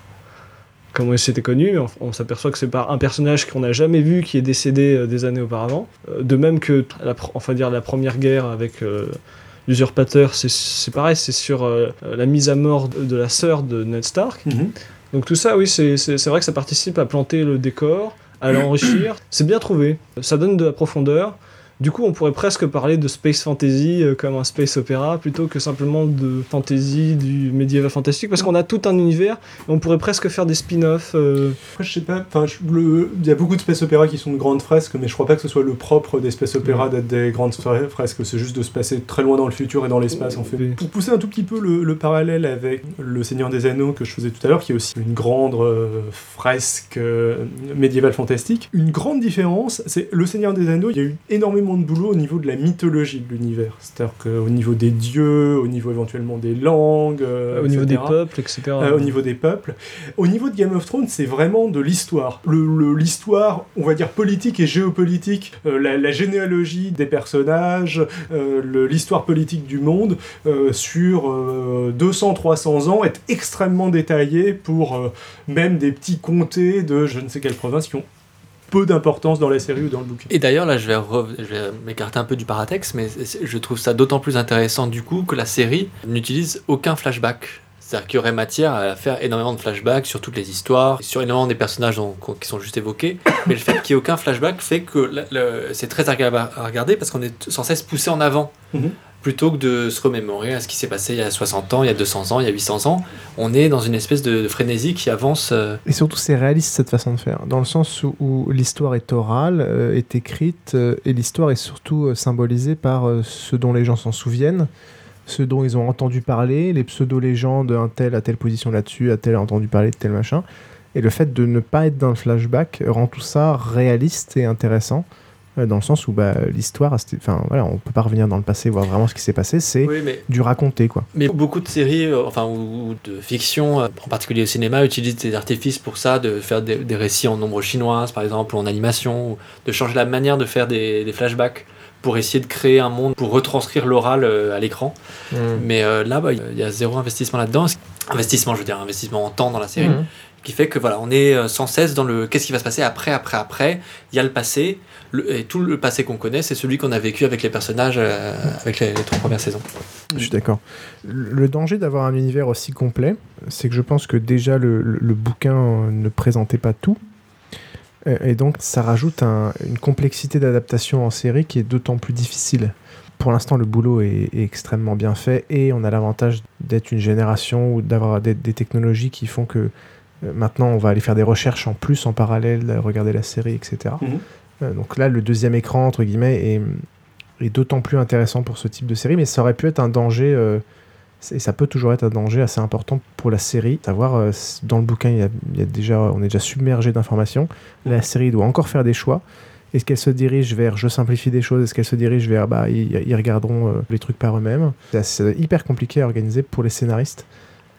comment ils s'étaient connus. On, on s'aperçoit que c'est par un personnage qu'on n'a jamais vu qui est décédé euh, des années auparavant. Euh, de même que la, enfin dire la première guerre avec l'usurpateur, c'est- pareil, c'est sur euh, la mise à mort de, de la sœur de Ned Stark. Mhm. Donc tout ça, oui, c'est vrai que ça participe à planter le décor, à l'enrichir. C'est bien trouvé. Ça donne de la profondeur. Du coup, on pourrait presque parler de space fantasy euh, comme un space opéra plutôt que simplement de fantasy du médiéval fantastique parce qu'on a tout un univers et on pourrait presque faire des spin-offs. euh, je sais pas, enfin, il y a beaucoup de space opéra qui sont de grandes fresques, mais je crois pas que ce soit le propre des space opéra d'être des grandes fre- fresques. C'est juste de se passer très loin dans le futur et dans l'espace, en fait. Pour pousser un tout petit peu le, le parallèle avec Le Seigneur des Anneaux que je faisais tout à l'heure, qui est aussi une grande euh, fresque euh, médiévale fantastique, une grande différence, c'est Le Seigneur des Anneaux, il y a eu énormément de boulot au niveau de la mythologie de l'univers. C'est-à-dire qu'au niveau des dieux, au niveau éventuellement des langues, euh, au niveau des peuples, etc. Euh, au niveau des peuples. Au niveau de Game of Thrones, c'est vraiment de l'histoire. Le- le- L'histoire, on va dire politique et géopolitique, euh, la, la généalogie des personnages, euh, le- l'histoire politique du monde, sur 200-300 ans, est extrêmement détaillée pour même des petits comtés de je ne sais quelle province qui ont peu d'importance dans la série ou dans le bouquin. Et d'ailleurs, là, je vais, m'écarter un peu du paratex, mais je trouve ça d'autant plus intéressant du coup que la série n'utilise aucun flashback. C'est-à-dire qu'il y aurait matière à faire énormément de flashbacks sur toutes les histoires, sur énormément des personnages dont- qui sont juste évoqués. Mais le fait qu'il n'y ait aucun flashback fait que c'est très agréable à à regarder parce qu'on est sans cesse poussé en avant. Mhm. Plutôt que de se remémorer à ce qui s'est passé il y a 60 ans, il y a 200 ans, il y a 800 ans, on est dans une espèce de, frénésie qui avance. euh, Et surtout, c'est réaliste cette façon de faire, dans le sens où, l'histoire est orale, euh, est écrite, euh, et l'histoire est surtout symbolisée par ce dont les gens s'en souviennent, ce dont ils ont entendu parler, les pseudo-légendes, un tel a telle position là-dessus, un tel a entendu parler de tel machin. Et le fait de ne pas être dans le flashback rend tout ça réaliste et intéressant, dans le sens où bah, l'histoire, enfin voilà, on peut pas revenir dans le passé, voir vraiment ce qui s'est passé, c'est Oui, mais du raconter quoi. Mais beaucoup de séries, euh, enfin, ou, ou de fiction, euh, en particulier au cinéma, utilisent des artifices pour ça, de faire des, des récits en nombre chinoise, par exemple, ou en animation, ou de changer la manière de faire des, des flashbacks pour essayer de créer un monde, pour retranscrire l'oral euh, à l'écran. Mais euh, là, bah, il y a zéro investissement là-dedans. Investissement, je veux dire, investissement en temps dans la série, Mhm. Qui fait que voilà, on est euh, sans cesse dans le qu'est-ce qui va se passer après, après, après. Il y a le passé, et tout le passé qu'on connaît, c'est celui qu'on a vécu avec les personnages, euh, avec les, trois premières saisons. Je suis d'accord. Le danger d'avoir un univers aussi complet, c'est que je pense que déjà le, le- bouquin euh, ne présentait pas tout. Et donc ça rajoute un- une complexité d'adaptation en série qui est d'autant plus difficile. Pour l'instant, le boulot est, extrêmement bien fait et on a l'avantage d'être une génération ou d'avoir des, technologies qui font que maintenant on va aller faire des recherches en plus en parallèle, regarder la série, etc. Mhm. Euh, donc là, le deuxième écran, entre guillemets, est, est d'autant plus intéressant pour ce type de série, mais ça aurait pu être un danger, euh, et ça peut toujours être un danger assez important pour la série. Savoir, euh, dans le bouquin, il y a, il y a déjà, on est déjà submergé d'informations. La série doit encore faire des choix. Est-ce qu'elle se dirige vers je simplifie des choses Est-ce qu'elle se dirige vers bah, ils, ils regarderont euh, les trucs par eux-mêmes? C'est hyper compliqué à organiser pour les scénaristes.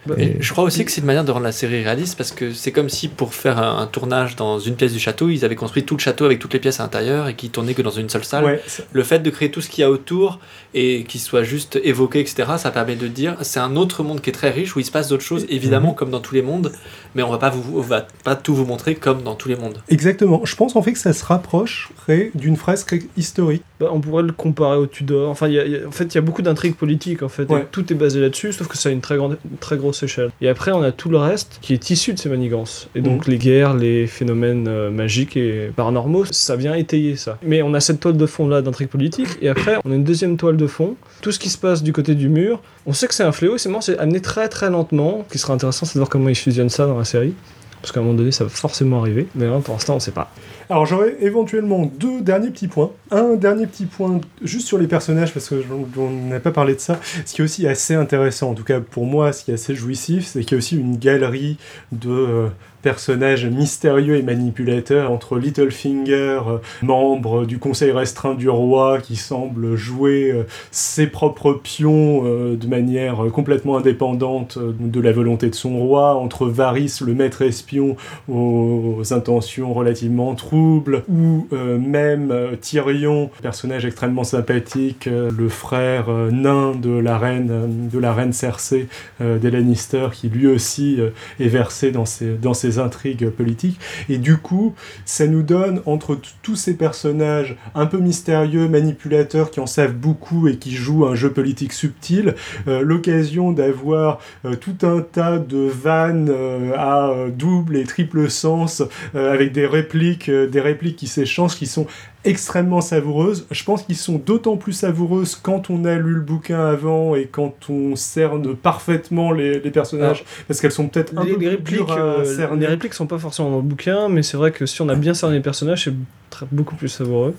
Bah, Et je crois aussi que c'est une manière de rendre la série réaliste parce que c'est comme si pour faire un, un tournage dans une pièce du château, ils avaient construit tout le château avec toutes les pièces à l'intérieur et qu'ils tournaient que dans une seule salle. Ouais, Le fait de créer tout ce qu'il y a autour et qu'il soit juste évoqué, etc., ça permet de dire c'est un autre monde qui est très riche où il se passe d'autres choses, évidemment, comme dans tous les mondes, mais on va pas, vous, on va pas tout vous montrer comme dans tous les mondes. Exactement. Je pense en fait que ça se rapprocherait d'une fresque historique. Bah, on pourrait le comparer au Tudor. Enfin, il y a- il y a- en fait, il y a beaucoup d'intrigues politiques, en fait. et Ouais. tout est basé là-dessus, sauf que ça a une très, grande, très grosse échelle. Et après, on a tout le reste qui est issu de ces manigances. Et donc, les guerres, les phénomènes euh, magiques et paranormaux, ça vient étayer ça. Mais on a cette toile de fond-là d'intrigue politique, et après, on a une deuxième toile de fond. Tout ce qui se passe du côté du mur, on sait que c'est un fléau, c'est marrant, c'est amené très très lentement. Ce qui sera intéressant, c'est de voir comment ils fusionnent ça dans la série. Parce qu'à un moment donné, ça va forcément arriver. Mais là, pour l'instant, on sait pas. Alors j'aurais éventuellement deux derniers petits points. Un dernier petit point juste sur les personnages parce que j'en- on n'a pas parlé de ça. Ce qui est aussi assez intéressant, en tout cas pour moi, ce qui est assez jouissif, c'est qu'il y a aussi une galerie de euh, personnages mystérieux et manipulateurs entre Littlefinger, euh, membre du conseil restreint du roi qui semble jouer euh, ses propres pions euh, de manière complètement indépendante de la volonté de son roi, entre Varys, le maître espion, aux intentions relativement troubles, ou même Tyrion, personnage extrêmement sympathique, le frère nain de la reine, de la reine Cersei des qui lui aussi est versé dans dans intrigues politiques. Et du coup, ça nous donne entre tous ces personnages un peu mystérieux, manipulateurs, qui en savent beaucoup et qui jouent un jeu politique subtil, euh, l'occasion d'avoir euh, tout un tas de vannes euh, à double et triple sens avec des répliques, des répliques qui s'échangent, qui sont extrêmement savoureuses. Je pense qu'ils sont d'autant plus savoureuses quand on a lu le bouquin avant et quand on cerne parfaitement les, les personnages, parce qu'elles sont peut-être un les, peu les plus répliques, à euh, les répliques sont pas forcément dans le bouquin, mais c'est vrai que si on a bien cerné les personnages, c'est beaucoup plus savoureux.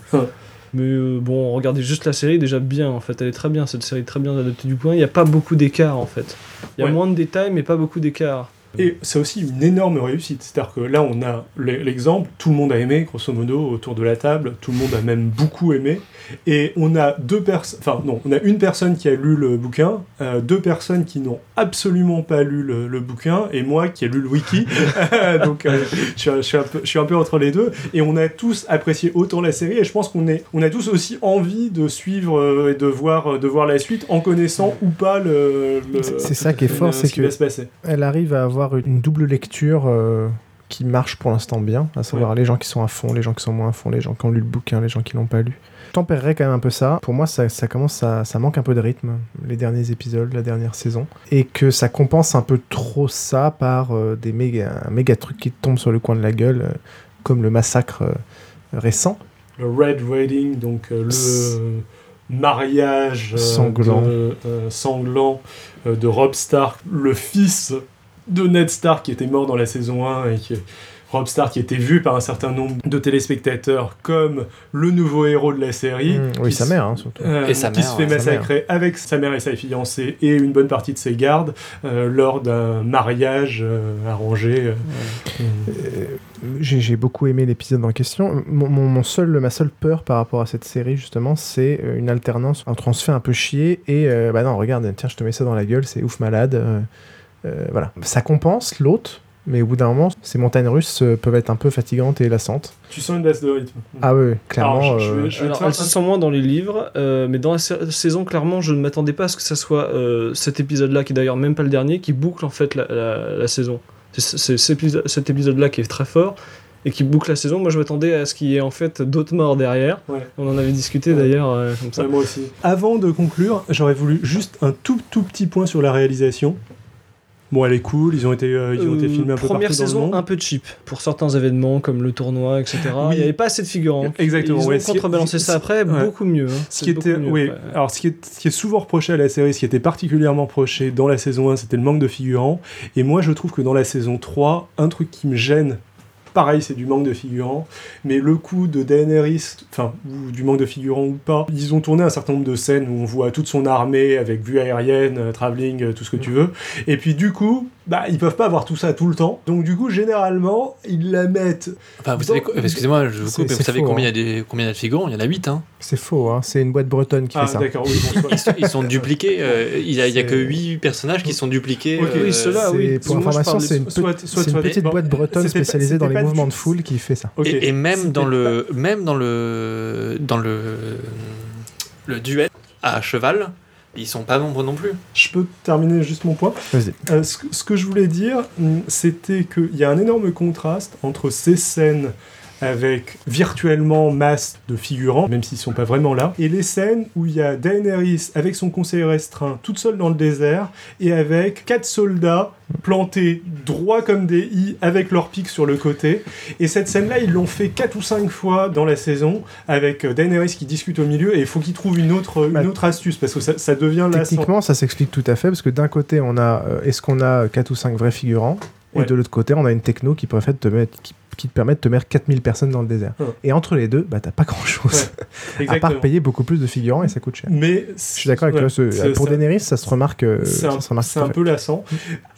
Mais euh, bon, regardez juste la série, déjà bien en fait, elle est très bien, cette série est très bien adaptée du point. Il n'y a pas beaucoup d'écart en fait. Il y a Ouais. moins de détails, mais pas beaucoup d'écart. Et c'est aussi une énorme réussite. C'est-à-dire que là, on a l'e- l'exemple, tout le monde a aimé, grosso modo, autour de la table, tout le monde a même beaucoup aimé. Et on a deux personnes, enfin non, on a une personne qui a lu le bouquin, euh, deux personnes qui n'ont absolument pas lu le, le bouquin, et moi qui ai lu le wiki. Donc euh, je, suis, un- je suis un peu, je suis un peu entre les deux. Et on a tous apprécié autant la série, et je pense qu'on est, on a tous aussi envie de suivre euh, et de voir, de voir la suite en connaissant ou pas le. le- C'est- ça qui est fort, c'est ce qui que- va se passer. Elle arrive à avoir une double lecture euh, qui marche pour l'instant bien, à savoir les gens qui sont à fond, les gens qui sont moins à fond, les gens qui ont lu le bouquin, les gens qui l'ont pas lu. Je tempérerais quand même un peu ça. Pour moi, ça, ça commence à, ça manque un peu de rythme, les derniers épisodes, la dernière saison. Et que ça compense un peu trop ça par euh, des méga, un méga trucs qui tombent sur le coin de la gueule, euh, comme le massacre récent. le Red Wedding, donc le mariage Sanglant. de, sanglant de Rob Stark, le fils de Ned Stark qui était mort dans la saison 1 et qui Rob Stark qui était vu par un certain nombre de téléspectateurs comme le nouveau héros de la série. Mmh, oui, sa mère, hein, surtout. euh, Et sa qui mère, se fait ouais, sa massacrer avec sa mère et sa fiancée et une bonne partie de ses gardes euh, lors d'un mariage euh, arrangé. euh, Euh, J'ai j'ai beaucoup aimé l'épisode en question. Mon, mon- mon seul, ma seule peur par rapport à cette série, justement, c'est une alternance entre on se fait un peu chier et euh, bah non, regarde, tiens, je te mets ça dans la gueule, c'est ouf malade. Euh, voilà. Ça compense l'autre, mais au bout d'un moment, ces montagnes russes euh, peuvent être un peu fatigantes et lassantes. Tu sens une baisse de rythme. Ah oui, clairement. Alors, je- Alors, elle se sent moins dans les livres, euh, mais dans la sa- saison, clairement, je ne m'attendais pas à ce que ça soit euh, cet épisode-là, qui est d'ailleurs même pas le dernier, qui boucle en fait la, la- la saison. C'est cet épisode- cet épisode-là qui est très fort et qui boucle la saison. Moi, je m'attendais à ce qu'il y ait en fait d'autres morts derrière. Ouais. On en avait discuté Ouais. d'ailleurs euh, comme ça. Ouais, moi aussi. Avant de conclure, j'aurais voulu juste un tout tout petit point sur la réalisation. Bon, elle est cool, ils ont été, euh, ils ont été Euh, filmés un peu Première partout dans le saison monde. un peu cheap pour certains événements comme le tournoi, etc. Oui. Il n'y avait pas assez de figurants. Exactement, Ils ont ouais, qui- contrebalancé ça après ouais. beaucoup mieux. hein. Ce qui était, mieux oui, après. alors ce qui, est, ce qui est souvent reproché à la série, ce qui était particulièrement reproché dans la saison 1, c'était le manque de figurants. Et moi, je trouve que dans la saison 3, un truc qui me gêne, pareil, c'est du manque de figurants, mais le coup de Daenerys, enfin, du manque de figurants ou pas, ils ont tourné un certain nombre de scènes où on voit toute son armée avec vue aérienne, euh, travelling, euh, tout ce que tu veux. Et puis du coup, bah, ils peuvent pas avoir tout ça tout le temps. Donc, du coup, généralement, ils la mettent. Enfin, vous Dans- savez, excusez-moi, je vous coupe, mais vous savez faux, combien il hein. y a des combien il y a de figurants? Il y en a 8, hein. C'est faux, hein. c'est une boîte bretonne qui Ah, fait ça. d'accord, oui, bon. Ils sont, ils sont dupliqués, euh, il y a, que C'est- 8 personnages qui sont dupliqués. Ok, euh, oui, ceux-là, oui. Pour Moi, information, c'est une, soit- une soit- petite bon, boîte bretonne pas- spécialisée dans les mouvements du- de foule qui fait ça. Ok. Et, et même dans le même dans le dans le le duel à cheval, ils sont pas nombreux non plus. Je peux terminer juste mon point Vas-y. Euh, ce, que, ce que je voulais dire, hum, c'était qu'il y a un énorme contraste entre ces scènes avec virtuellement masse de figurants, même s'ils sont pas vraiment là, et les scènes où il y a Daenerys avec son conseiller restreint toute seule dans le désert, et avec quatre soldats plantés droit comme des i avec leurs pics sur le côté. Et cette scène-là, ils l'ont fait quatre ou cinq fois dans la saison, avec euh, Daenerys qui discute au milieu, et il faut qu'ils trouvent une autre, une Bah, autre astuce, parce que ça, ça devient lassant. Techniquement, ça s'explique tout à fait parce que d'un côté, on a euh, est-ce qu'on a 4 ou 5 vrais figurants Ouais. et de l'autre côté, on a une techno qui, préfère te mettre, qui, qui te permet de te mettre 4000 personnes dans le désert. Ouais. Et entre les deux, bah, t'as pas grand-chose. à Exactement. part payer beaucoup plus de figurants et ça coûte cher. Mais Je suis d'accord avec ouais, toi. ce- pour Daenerys, ça se remarque. euh, C'est ça un, se remarque c'est à un peu lassant.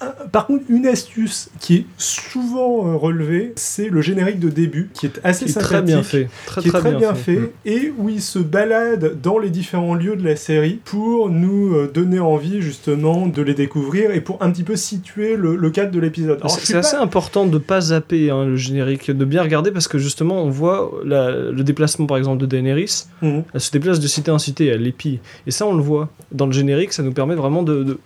Euh, Par contre, une astuce qui est souvent euh, relevée, c'est le générique de début, qui est assez Qui est sympathique, très bien fait. Très, qui est très, très bien, fait. fait, Mm. et où il se balade dans les différents lieux de la série pour nous donner envie justement de les découvrir et pour un petit peu situer le, le cadre de l'épisode. C'est suis c'est pas- assez important de pas zapper hein, le générique, de bien regarder parce que justement on voit la- le déplacement par exemple de Daenerys. Mhm. Elle se déplace de cité en cité, elle l'épie. Et ça on le voit dans le générique, ça nous permet vraiment de. de-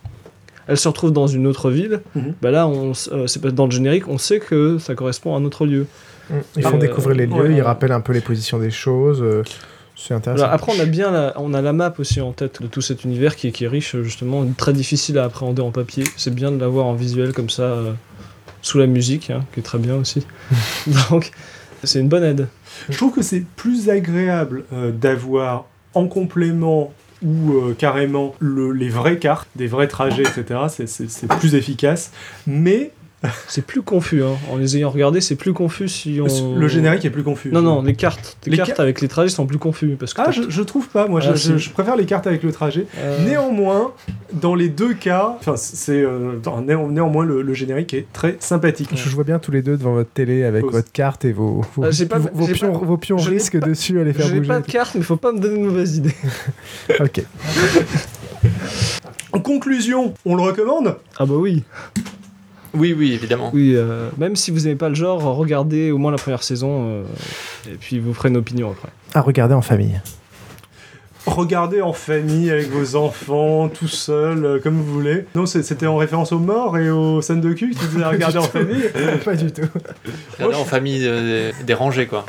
Elle se retrouve dans une autre ville. Mhm. Bah là, on, euh, c'est pas dans le générique, on sait que ça correspond à un autre lieu. Mm. Ils font Euh, découvrir les lieux, ouais, ils rappellent un peu les positions des choses. euh, c'est intéressant. Après, on a bien la, on a la map aussi en tête de tout cet univers qui, est- qui est riche, justement, très difficile à appréhender en papier. C'est bien de l'avoir en visuel comme ça, euh, sous la musique, hein, qui est très bien aussi. Donc, c'est une bonne aide. Je trouve que c'est plus agréable euh, d'avoir en complément ou euh, carrément le- les vraies cartes, des vrais trajets, etc. C'est plus efficace. Mais C'est plus confus, hein. en les ayant regardés, c'est plus confus si on. le générique est plus confus. Non, non, les cartes. Les, Les cartes ca- avec les trajets sont plus confus. Parce que Ah, je, je trouve pas. Moi, Ah, je, si. je- je préfère les cartes avec le trajet. euh, Néanmoins, dans les deux cas, enfin, c'est euh, néanmoins le, le générique est très sympathique. Je je vois bien tous les deux devant votre télé avec Pause. votre carte et vos, vos, Ah, j'ai pas- vos- vos j'ai pions, pas- vos pions risquent pas- dessus à les faire Je n'ai bouger. pas de carte, mais faut pas me donner de mauvaises idées. Ok. En conclusion, on le recommande? Ah bah oui. Oui, oui, évidemment. Oui, euh, même si vous n'aimez pas le genre, regardez au moins la première saison, euh, et puis vous ferez une opinion après. À regarder en famille. Regardez en famille, avec vos enfants, tout seul, euh, comme vous voulez. Non, c'est- c'était en référence aux morts et aux scènes de cul que tu disais à regarder en famille. pas du tout. Regardez en famille euh, dérangée, quoi.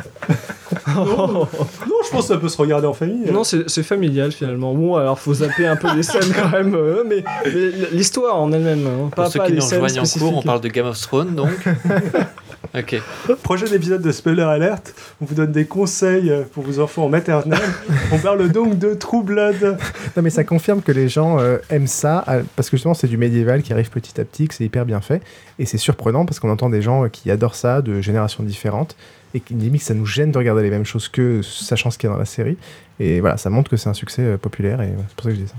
Non, non, je pense que ça peut se regarder en famille. Non, c'est c'est familial finalement. Bon, alors faut zapper un peu les scènes quand même, euh, mais, mais l'histoire en elle-même, hein, Pour pas, ceux pas qui les nous scènes rejoignent en cours, on spécifiques. parle de Game of Thrones, donc. ok. Prochain épisode de Spoiler Alert, on vous donne des conseils pour vos enfants en maternelle. on parle donc de True Blood. Non, mais ça confirme que les gens euh, aiment ça parce que justement, c'est du médiéval qui arrive petit à petit, que c'est hyper bien fait. Et c'est surprenant parce qu'on entend des gens euh, qui adorent ça de générations différentes et qui limite ça nous gêne de regarder les mêmes choses que sachant ce qu'il y a dans la série. Et voilà, ça montre que c'est un succès euh, populaire et c'est pour ça que je dis ça.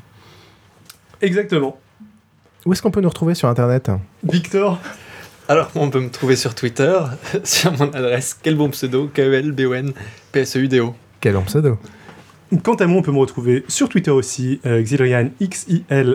Exactement. Où est-ce qu'on peut nous retrouver sur internet? Victor, Alors, on peut me trouver sur Twitter, sur mon adresse, quel bon pseudo, E K-E-L-B-O-N, P-S-E-U-D-O. Quel bon pseudo quant à moi, on peut me retrouver sur Twitter aussi, euh, Xilrian, X-I-L-R-I-A-N.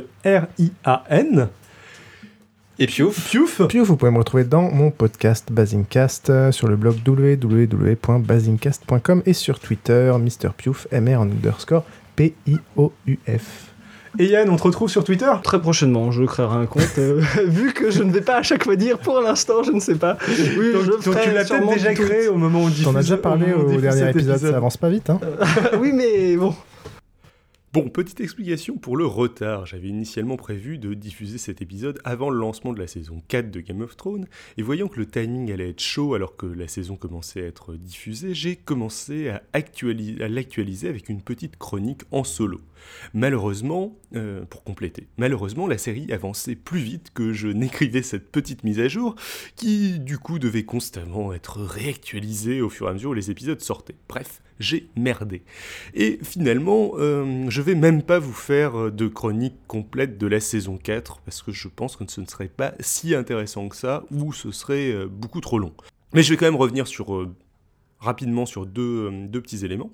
Et Piouf. Piouf. Puis vous pouvez me retrouver dans mon podcast Basingcast euh, sur le blog www.basingcast.com et sur Twitter MrPiouf, MR underscore P-I-O-U-F. Et Yann, on te retrouve sur Twitter Très prochainement, je créerai un compte. euh, vu que je ne vais pas à chaque fois dire, pour l'instant, je ne sais pas. Oui, Donc, je donc ferai tu l'as peut-être déjà créé au moment où on diffuse. T'en as déjà parlé au dernier épisode, ça avance pas vite, hein oui, mais bon. Bon, petite explication pour le retard. J'avais initialement prévu de diffuser cet épisode avant le lancement de la saison 4 de Game of Thrones, et voyant que le timing allait être chaud alors que la saison commençait à être diffusée, j'ai commencé à l'actualiser avec une petite chronique en solo. Malheureusement, euh, pour compléter, malheureusement la série avançait plus vite que je n'écrivais cette petite mise à jour, qui du coup devait constamment être réactualisée au fur et à mesure où les épisodes sortaient. Bref, j'ai merdé. Et finalement, euh, je vais même pas vous faire de chronique complète de la saison 4, parce que je pense que ce ne serait pas si intéressant que ça, ou ce serait euh, beaucoup trop long. Mais je vais quand même revenir sur rapidement sur deux, deux petits éléments.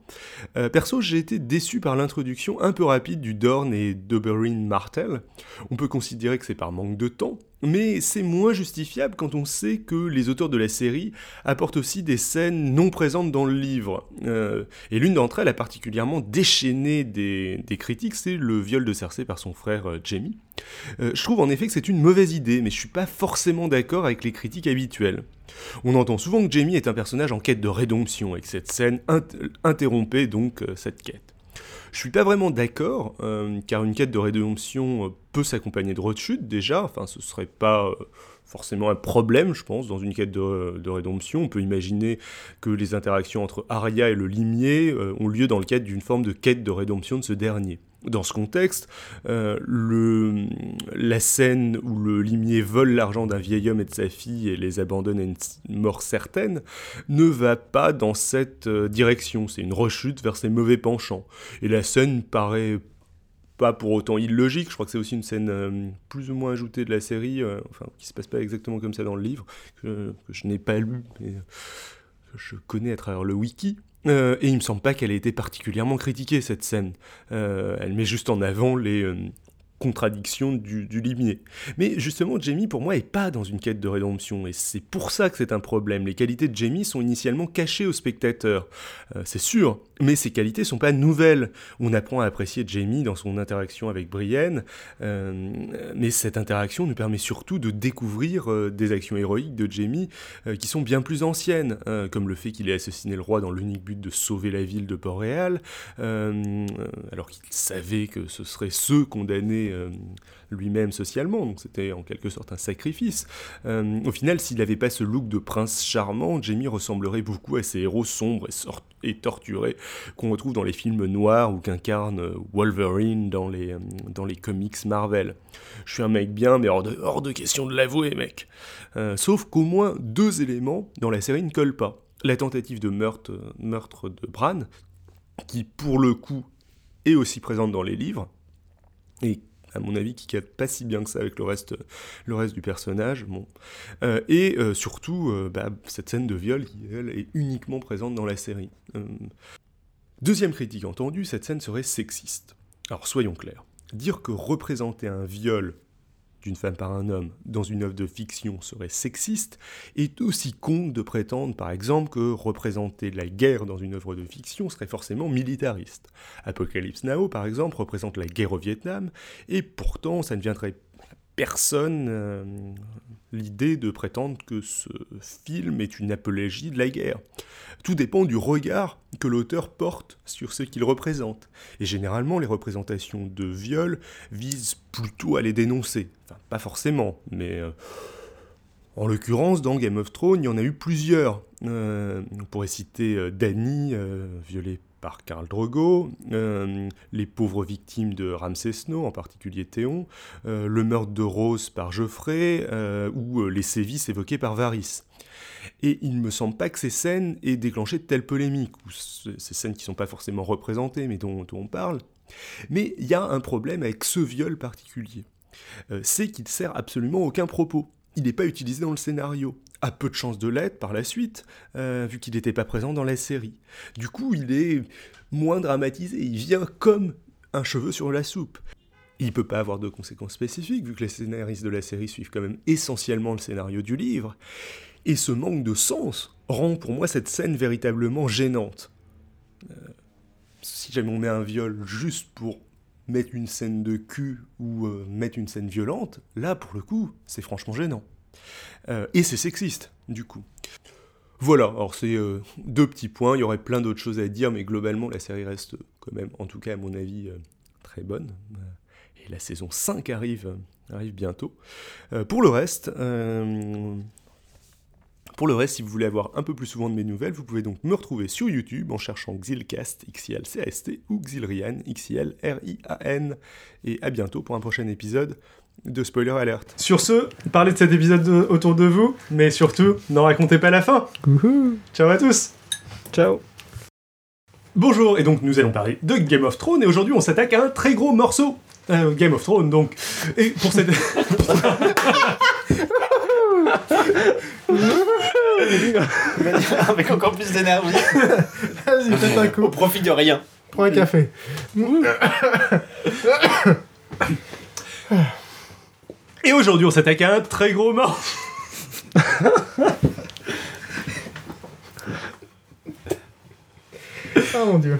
perso, j'ai été déçu par l'introduction un peu rapide du Dorn et d'Oberyn Martel. On peut considérer que c'est par manque de temps, mais c'est moins justifiable quand on sait que les auteurs de la série apportent aussi des scènes non présentes dans le livre. Euh, et l'une d'entre elles a particulièrement déchaîné des, critiques, c'est le viol de Cersei par son frère euh, Jamie. Euh, je trouve en effet que c'est une mauvaise idée, mais je suis pas forcément d'accord avec les critiques habituelles. On entend souvent que Jamie est un personnage en quête de rédemption, et que cette scène interrompait donc cette quête. Je suis pas vraiment d'accord, euh, car une quête de rédemption euh, peut s'accompagner de rechute déjà, enfin ce serait pas euh, forcément un problème, je pense, dans une quête de, rédemption. On peut imaginer que les interactions entre Arya et le limier ont lieu dans le cadre d'une forme de quête de rédemption de ce dernier. Dans ce contexte, euh, la scène où le limier vole l'argent d'un vieil homme et de sa fille et les abandonne à une mort certaine ne va pas dans cette euh, direction. C'est une rechute vers ses mauvais penchants. Et la scène paraît pas pour autant illogique. Je crois que c'est aussi une scène euh, plus ou moins ajoutée de la série, enfin qui se passe pas exactement comme ça dans le livre, que, que je n'ai pas lu, mais que je connais à travers le wiki. Euh, et il me semble pas qu'elle ait été particulièrement critiquée cette scène. Euh, elle met juste en avant les, euh, contradiction du, du limier. Mais justement, Jamie, pour moi, est pas dans une quête de rédemption, et c'est pour ça que c'est un problème. Les qualités de Jamie sont initialement cachées au spectateur, euh, c'est sûr, mais ces qualités sont pas nouvelles. On apprend à apprécier Jamie dans son interaction avec Brienne, euh, mais cette interaction nous permet surtout de découvrir euh, des actions héroïques de Jamie qui sont bien plus anciennes, comme le fait qu'il ait assassiné le roi dans l'unique but de sauver la ville de Port-Réal, alors qu'il savait que ce serait ceux condamnés euh, lui-même socialement, donc c'était en quelque sorte un sacrifice. Euh, au final, s'il n'avait pas ce look de prince charmant, Jamie ressemblerait beaucoup à ces héros sombres et, torturés qu'on retrouve dans les films noirs ou qu'incarne Wolverine dans les, euh, dans les comics Marvel. Je suis un mec bien, mais hors de, hors de question de l'avouer, mec. sauf qu'au moins deux éléments dans la série ne collent pas. La tentative de meurtre, meurtre de Bran, qui pour le coup est aussi présente dans les livres, et à mon avis, qui capte pas si bien que ça avec le reste, le reste du personnage. Bon. Euh, et euh, surtout, euh, bah, cette scène de viol qui, elle, est uniquement présente dans la série. Deuxième critique entendue, cette scène serait sexiste. Alors soyons clairs. Dire que représenter un viol d'une femme par un homme dans une œuvre de fiction serait sexiste, est aussi con de prétendre par exemple que représenter la guerre dans une œuvre de fiction serait forcément militariste. Apocalypse Now par exemple représente la guerre au Vietnam, et pourtant ça ne viendrait personne euh, l'idée de prétendre que ce film est une apologie de la guerre. Tout dépend du regard que l'auteur porte sur ce qu'il représente. Et généralement, les représentations de viol visent plutôt à les dénoncer. Enfin, pas forcément, mais... Euh, en l'occurrence, dans Game of Thrones, il y en a eu plusieurs. Euh, on pourrait citer Dany, violée par Karl Drogo, euh, les pauvres victimes de Ramsay Snow, en particulier Théon, euh, le meurtre de Rose par Geoffrey, euh, ou les sévices évoqués par Varys. Et il ne me semble pas que ces scènes aient déclenché de telles polémiques, ou ces scènes qui ne sont pas forcément représentées, mais dont, dont on parle. Mais il y a un problème avec ce viol particulier. c'est qu'il sert absolument aucun propos. Il n'est pas utilisé dans le scénario a peu de chances de l'être par la suite, euh, vu qu'il n'était pas présent dans la série. Du coup, il est moins dramatisé, il vient comme un cheveu sur la soupe. Il peut pas avoir de conséquences spécifiques, vu que les scénaristes de la série suivent quand même essentiellement le scénario du livre. Et ce manque de sens rend pour moi cette scène véritablement gênante. Euh, si jamais on met un viol juste pour mettre une scène de cul ou euh, mettre une scène violente, là pour le coup, c'est franchement gênant. Euh, et c'est sexiste, du coup. Voilà, alors c'est euh, deux petits points, il y aurait plein d'autres choses à dire, mais globalement la série reste quand même, en tout cas à mon avis, euh, très bonne. Et la saison 5 arrive, arrive bientôt. pour le reste, pour le reste, si vous voulez avoir un peu plus souvent de mes nouvelles, vous pouvez donc me retrouver sur YouTube en cherchant Xilcast, X-I-L-C-A-S-T, ou Xilrian, X-I-L-R-I-A-N. Et à bientôt pour un prochain épisode de Spoiler Alert. Sur ce, parlez de cet épisode autour de vous, mais surtout, n'en racontez pas la fin. Ciao à tous. Ciao. Bonjour, et donc nous allons parler de Game of Thrones, et aujourd'hui on s'attaque à un très gros morceau. Euh, Game of Thrones, donc. Et pour cette. Avec encore plus d'énergie. Vas-y, faites un coup. Au profit de rien. Prends un café. Et aujourd'hui on s'attaque à un très gros morceau. Ah mon dieu.